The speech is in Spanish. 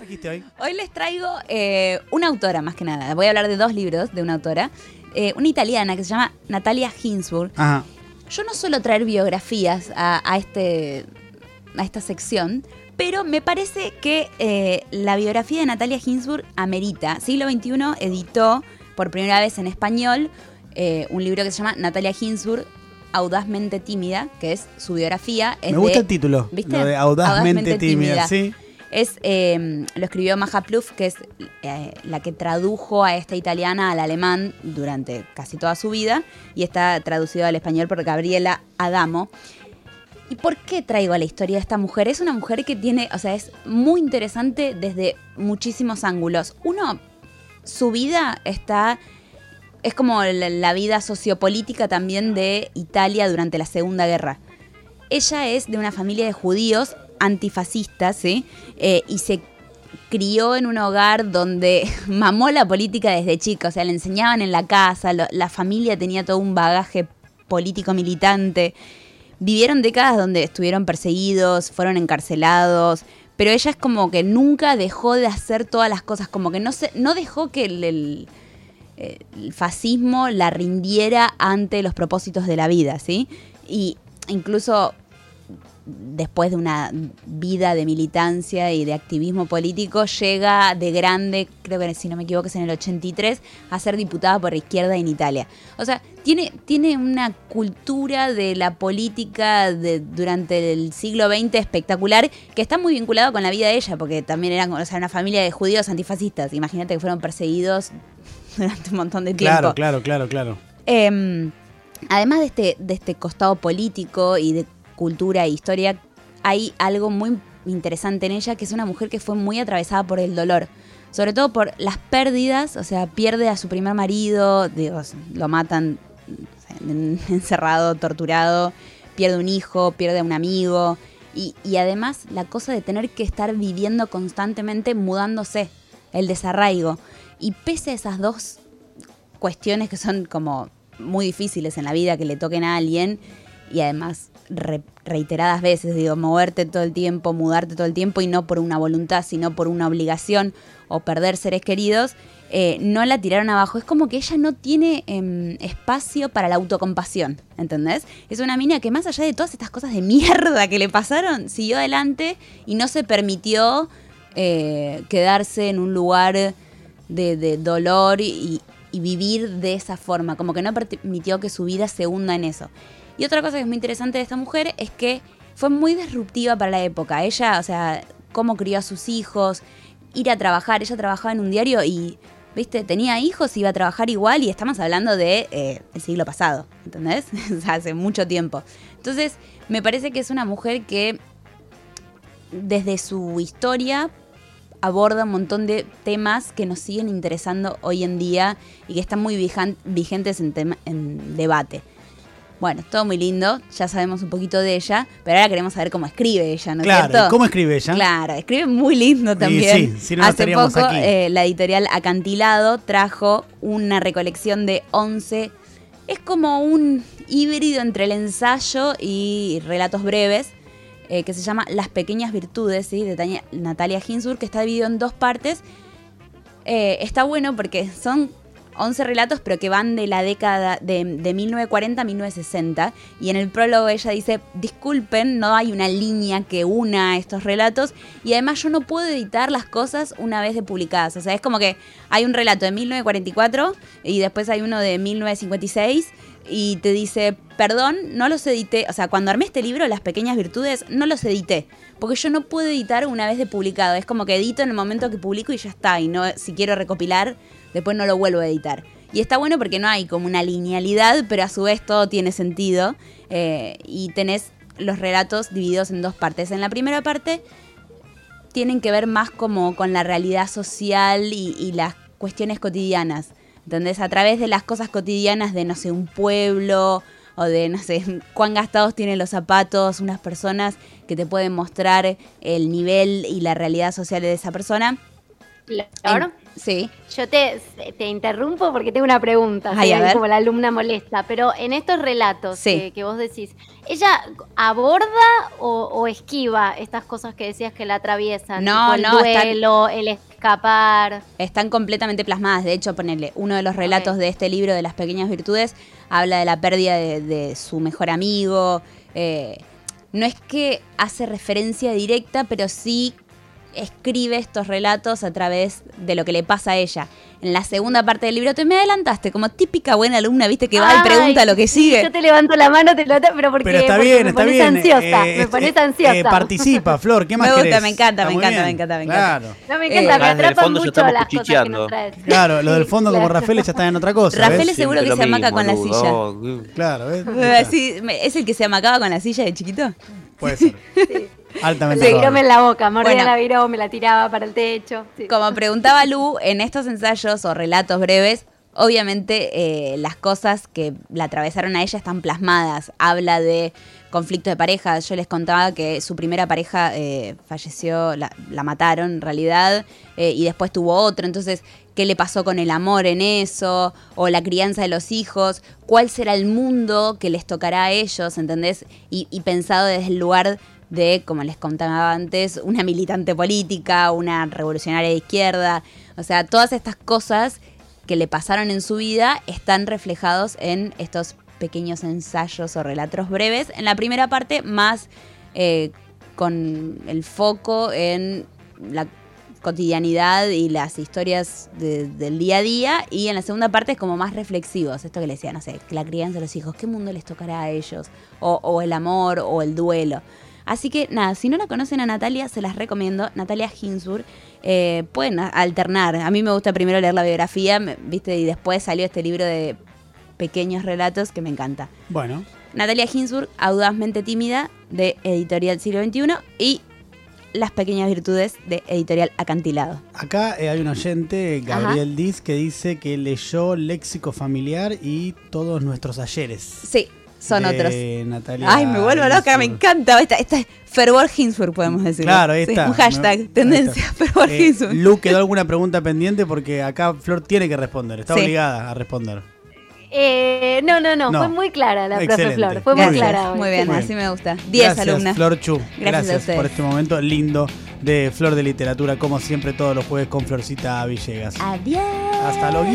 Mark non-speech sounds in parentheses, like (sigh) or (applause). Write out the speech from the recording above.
trajiste hoy? Hoy les traigo eh, una autora, más que nada. Voy a hablar de dos libros de una autora. Eh, una italiana que se llama Natalia Ginsburg. Ajá. Yo no suelo traer biografías a, a este, a esta sección, pero me parece que eh, la biografía de Natalia Ginsburg amerita. Siglo XXI editó por primera vez en español eh, un libro que se llama Natalia Ginsburg, Audazmente Tímida, que es su biografía. Es Me gusta de- el título. ¿viste? Lo de audazmente, Audazmente tímida. tímida. Sí. Es, eh, lo escribió Maja Pluff, que es eh, la que tradujo a esta italiana al alemán durante casi toda su vida y está traducido al español por Gabriela Adamo. ¿Y por qué traigo a la historia de esta mujer? Es una mujer que tiene, o sea, es muy interesante desde muchísimos ángulos. Uno, su vida está es como la vida sociopolítica también de Italia durante la Segunda Guerra. Ella es de una familia de judíos antifascistas, ¿sí? Eh, y se crió en un hogar donde (laughs) mamó la política desde chica, o sea, le enseñaban en la casa, la familia tenía todo un bagaje político militante. Vivieron décadas donde estuvieron perseguidos, fueron encarcelados, pero ella es como que nunca dejó de hacer todas las cosas, como que no, se, no dejó que el- el fascismo la rindiera ante los propósitos de la vida, ¿sí? Y incluso después de una vida de militancia y de activismo político, llega de grande, creo que si no me equivoco es en el 83, a ser diputada por izquierda en Italia. O sea, tiene, tiene una cultura de la política de, durante el siglo XX espectacular que está muy vinculado con la vida de ella, porque también eran o sea, una familia de judíos antifascistas. Imagínate que fueron perseguidos (laughs) durante un montón de tiempo. Claro, claro, claro, claro. Eh, además de este, de este costado político y de cultura e historia, hay algo muy interesante en ella, que es una mujer que fue muy atravesada por el dolor. Sobre todo por las pérdidas, o sea, pierde a su primer marido, digo, lo matan (laughs) encerrado, torturado, pierde un hijo, pierde a un amigo. Y, y además la cosa de tener que estar viviendo constantemente mudándose, el desarraigo. Y pese a esas dos cuestiones que son como muy difíciles en la vida que le toquen a alguien y además re- reiteradas veces, digo, moverte todo el tiempo, mudarte todo el tiempo y no por una voluntad, sino por una obligación o perder seres queridos, eh, no la tiraron abajo. Es como que ella no tiene em, espacio para la autocompasión, ¿entendés? Es una mina que más allá de todas estas cosas de mierda que le pasaron, siguió adelante y no se permitió eh, quedarse en un lugar de, de dolor y, y vivir de esa forma, como que no permitió que su vida se hunda en eso. Y otra cosa que es muy interesante de esta mujer es que fue muy disruptiva para la época. Ella, o sea, cómo crió a sus hijos, ir a trabajar. Ella trabajaba en un diario y, viste, tenía hijos, iba a trabajar igual y estamos hablando de eh, siglo pasado, ¿entendés? (laughs) hace mucho tiempo. Entonces, me parece que es una mujer que desde su historia aborda un montón de temas que nos siguen interesando hoy en día y que están muy vigentes en, tema- en debate. Bueno, todo muy lindo, ya sabemos un poquito de ella, pero ahora queremos saber cómo escribe ella, ¿no es Claro, cierto? ¿y ¿cómo escribe ella? Claro, escribe muy lindo también. sí, si no, Hace estaríamos poco aquí. eh, la editorial Acantilado trajo una recolección de 11. Es como un híbrido entre el ensayo y relatos breves eh, que se llama Las pequeñas virtudes, ¿sí? de Natalia Ginsburg, que está dividido en dos partes. Eh, está bueno porque son 11 relatos, pero que van de la década de, de 1940 a 1960. Y en el prólogo ella dice, disculpen, no hay una línea que una estos relatos. Y además yo no puedo editar las cosas una vez publicadas. O sea, es como que hay un relato de 1944 y después hay uno de 1956 y te dice, perdón, no los edité. O sea, cuando armé este libro, Las Pequeñas Virtudes, no los edité. Porque yo no puedo editar una vez de publicado. Es como que edito en el momento que publico y ya está. Y no, si quiero recopilar, después no lo vuelvo a editar. Y está bueno porque no hay como una linealidad, pero a su vez todo tiene sentido. Eh, y tenés los relatos divididos en dos partes. En la primera parte tienen que ver más como con la realidad social y, y las cuestiones cotidianas. ¿Entendés? A través de las cosas cotidianas de, no sé, un pueblo o de, no sé, (laughs) cuán gastados tienen los zapatos, unas personas que te pueden mostrar el nivel y la realidad social de esa persona. Flor, sí. yo te, te interrumpo porque tengo una pregunta. Ay, como la alumna molesta, pero en estos relatos Sí. que, que vos decís, ¿ella aborda o, o esquiva estas cosas que decías que la atraviesan? No, no, el están- duelo, el escapar. Están completamente plasmadas. De hecho, ponerle uno de los relatos de este libro de las pequeñas virtudes habla de la pérdida de, de su mejor amigo. eh, no es que hace referencia directa, pero sí escribe estos relatos a través de lo que le pasa a ella. En la segunda parte del libro te me adelantaste, como típica buena alumna, viste que va y pregunta lo que sigue. Yo te levanto la mano, te lo pero porque, Pero está porque bien, me está pones bien. ansiosa, eh, me eh, pones eh, ansiosa. participa, Flor, ¿qué (laughs) más Me gusta, querés? me encanta, me encanta, me encanta, me encanta. Claro. No me Eh, encanta, me atrapan mucho las cosas que nos traes. (laughs) Claro, lo del fondo como. (laughs) Rafael ya está en otra cosa. Rafael ¿ves? es- seguro Siempre que se amaca con la silla. Claro, ¿ves? Eh, sí, ¿Es el que se amacaba con la silla de chiquito? Puede ser. Altamente Se probable. virome en la boca, mordía Bueno. la viró, me la tiraba para el techo. sí. Como preguntaba Lu, en estos ensayos o relatos breves, obviamente eh, las cosas que la atravesaron a ella están plasmadas. Habla de conflictos de pareja. Yo les contaba que su primera pareja eh, falleció, la, la mataron en realidad, eh, y después tuvo otro. Entonces, ¿qué le pasó con el amor en eso? O la crianza de los hijos. ¿Cuál será el mundo que les tocará a ellos? ¿Entendés? Y, y pensado desde el lugar de, como les contaba antes, una militante política, una revolucionaria de izquierda. O sea, todas estas cosas que le pasaron en su vida están reflejados en estos pequeños ensayos o relatos breves. En la primera parte, más eh, con el foco en la cotidianidad y las historias de- del día a día. Y en la segunda parte es como más reflexivos. Esto que le decía, no sé, la crianza de los hijos, ¿qué mundo les tocará a ellos? O el amor o el duelo. Así que nada, si no la conocen a Natalia, se las recomiendo. Natalia Ginsburg. Eh, pueden alternar. A mí me gusta primero leer la biografía, ¿viste? Y después salió este libro de pequeños relatos que me encanta. Bueno, Natalia Ginsburg, Audazmente Tímida, de Editorial Siglo XXI. Y Las Pequeñas Virtudes, de Editorial Acantilado. acá eh, hay un oyente, Gabriel Diz, que dice que leyó Léxico Familiar y todos nuestros ayeres. Sí, son de otros. Natalia Ay, me vuelvo loca, me encanta. Esta, esta es Fervor Ginsburg, podemos decir. Claro, ahí está. un hashtag, tendencia, está. Fervor Eh, Ginsburg. Lu, ¿quedó alguna pregunta pendiente? Porque acá Flor tiene que responder, está Sí. obligada a responder. Eh, no, no, no, No. fue muy clara la profe Excelente. Flor, fue Muy clara. hoy. Muy bien, Muy así bien. me gusta. 10 Gracias, alumnas. Flor Chu. Gracias por este momento lindo de Flor de Literatura, como siempre todos los jueves con Florcita Villegas. Adiós. Hasta luego.